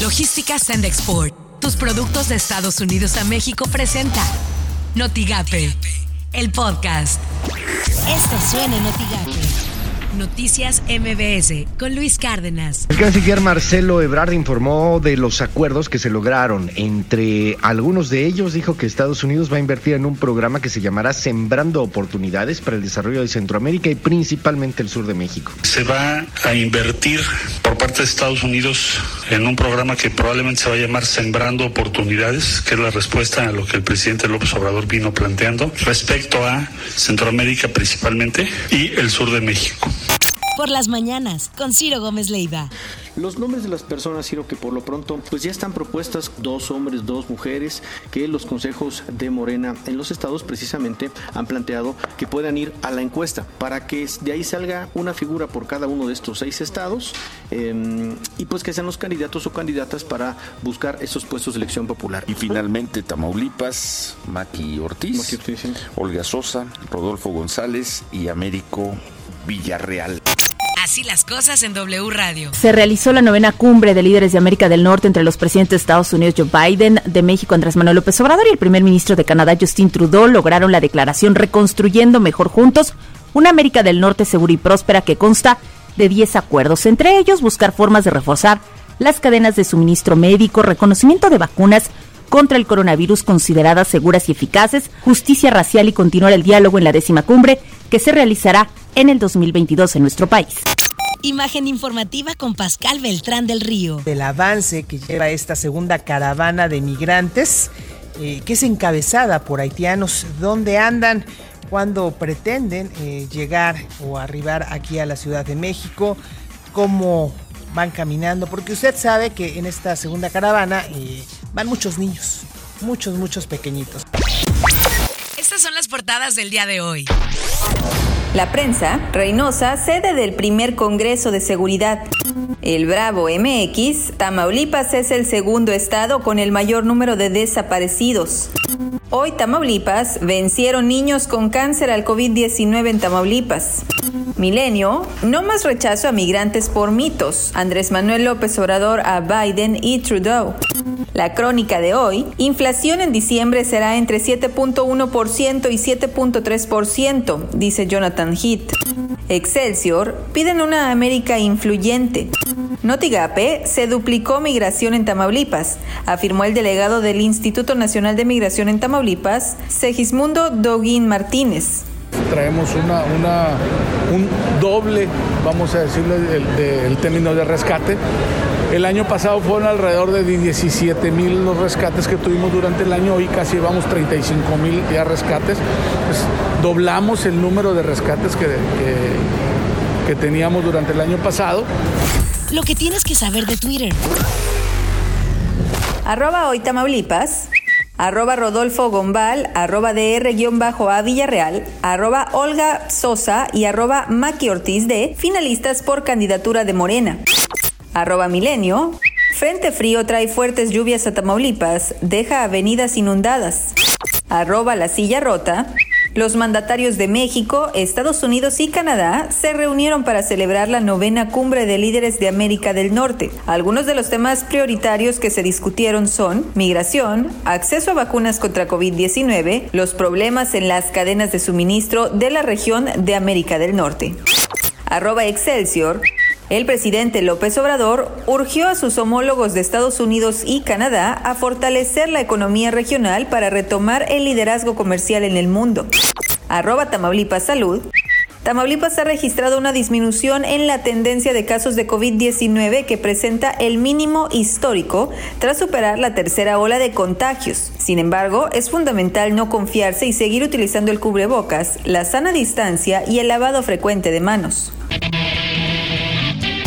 Logística Send Export. Tus productos de Estados Unidos a México presenta Notigape, el podcast. Esto suena en Notigape. Noticias MBS con Luis Cárdenas. El canciller Marcelo Ebrard informó de los acuerdos que se lograron. Entre algunos de ellos dijo que Estados Unidos va a invertir en un programa que se llamará Sembrando Oportunidades para el Desarrollo de Centroamérica y principalmente el sur de México. Se va a invertir por parte de Estados Unidos en un programa que probablemente se va a llamar Sembrando Oportunidades, que es la respuesta a lo que el presidente López Obrador vino planteando respecto a Centroamérica principalmente y el sur de México por las mañanas con Ciro Gómez Leiva. Los nombres de las personas, Ciro, que por lo pronto pues ya están propuestas dos hombres, dos mujeres, que los consejos de Morena en los estados precisamente han planteado que puedan ir a la encuesta para que de ahí salga una figura por cada uno de estos seis estados em, y pues que sean los candidatos o candidatas para buscar esos puestos de elección popular. Y finalmente Tamaulipas, Maki Ortiz, Olga Sosa, Rodolfo González y Américo Villarreal. Así las cosas en W Radio. Se realizó la novena cumbre de líderes de América del Norte entre los presidentes de Estados Unidos Joe Biden, de México Andrés Manuel López Obrador y el primer ministro de Canadá Justin Trudeau lograron la declaración Reconstruyendo Mejor Juntos, una América del Norte segura y próspera que consta de 10 acuerdos, entre ellos buscar formas de reforzar las cadenas de suministro médico, reconocimiento de vacunas, contra el coronavirus consideradas seguras y eficaces, justicia racial y continuar el diálogo en la décima cumbre que se realizará en el 2022 en nuestro país. Imagen informativa con Pascal Beltrán del Río. Del avance que lleva esta segunda caravana de migrantes, eh, que es encabezada por haitianos, ¿dónde andan? cuando pretenden eh, llegar o arribar aquí a la Ciudad de México, cómo van caminando, porque usted sabe que en esta segunda caravana eh, van muchos niños, muchos, muchos pequeñitos. Estas son las portadas del día de hoy. La prensa, Reynosa, sede del primer Congreso de Seguridad. El Bravo MX, Tamaulipas es el segundo estado con el mayor número de desaparecidos. Hoy Tamaulipas vencieron niños con cáncer al COVID-19 en Tamaulipas. Milenio, no más rechazo a migrantes por mitos. Andrés Manuel López Obrador a Biden y Trudeau. La crónica de hoy, inflación en diciembre será entre 7.1% y 7.3%, dice Jonathan Heath. Excelsior piden una América influyente. Notigape se duplicó migración en Tamaulipas, afirmó el delegado del Instituto Nacional de Migración en Tamaulipas, Segismundo Doguín Martínez. Traemos una, una, un doble, vamos a decirlo, el término de rescate el año pasado fueron alrededor de 17 mil los rescates que tuvimos durante el año, hoy casi llevamos 35 mil ya rescates. Pues, doblamos el número de rescates que, que, teníamos durante el año pasado. Lo que tienes que saber de Twitter. Arroba hoy Tamaulipas arroba Rodolfo Gombal, arroba DR-A Villarreal, arroba Olga Sosa y arroba Maki Ortiz de finalistas por candidatura de Morena. Arroba Milenio. Frente frío trae fuertes lluvias a Tamaulipas, deja avenidas inundadas. Arroba La Silla Rota. Los mandatarios de México, Estados Unidos y Canadá se reunieron para celebrar la novena cumbre de líderes de América del Norte. Algunos de los temas prioritarios que se discutieron son migración, acceso a vacunas contra COVID-19, los problemas en las cadenas de suministro de la región de América del Norte. Arroba Excelsior. El presidente López Obrador urgió a sus homólogos de Estados Unidos y Canadá a fortalecer la economía regional para retomar el liderazgo comercial en el mundo. Arroba Tamaulipas Salud. Tamaulipas ha registrado una disminución en la tendencia de casos de COVID-19 que presenta el mínimo histórico tras superar la tercera ola de contagios. Sin embargo, es fundamental no confiarse y seguir utilizando el cubrebocas, la sana distancia y el lavado frecuente de manos.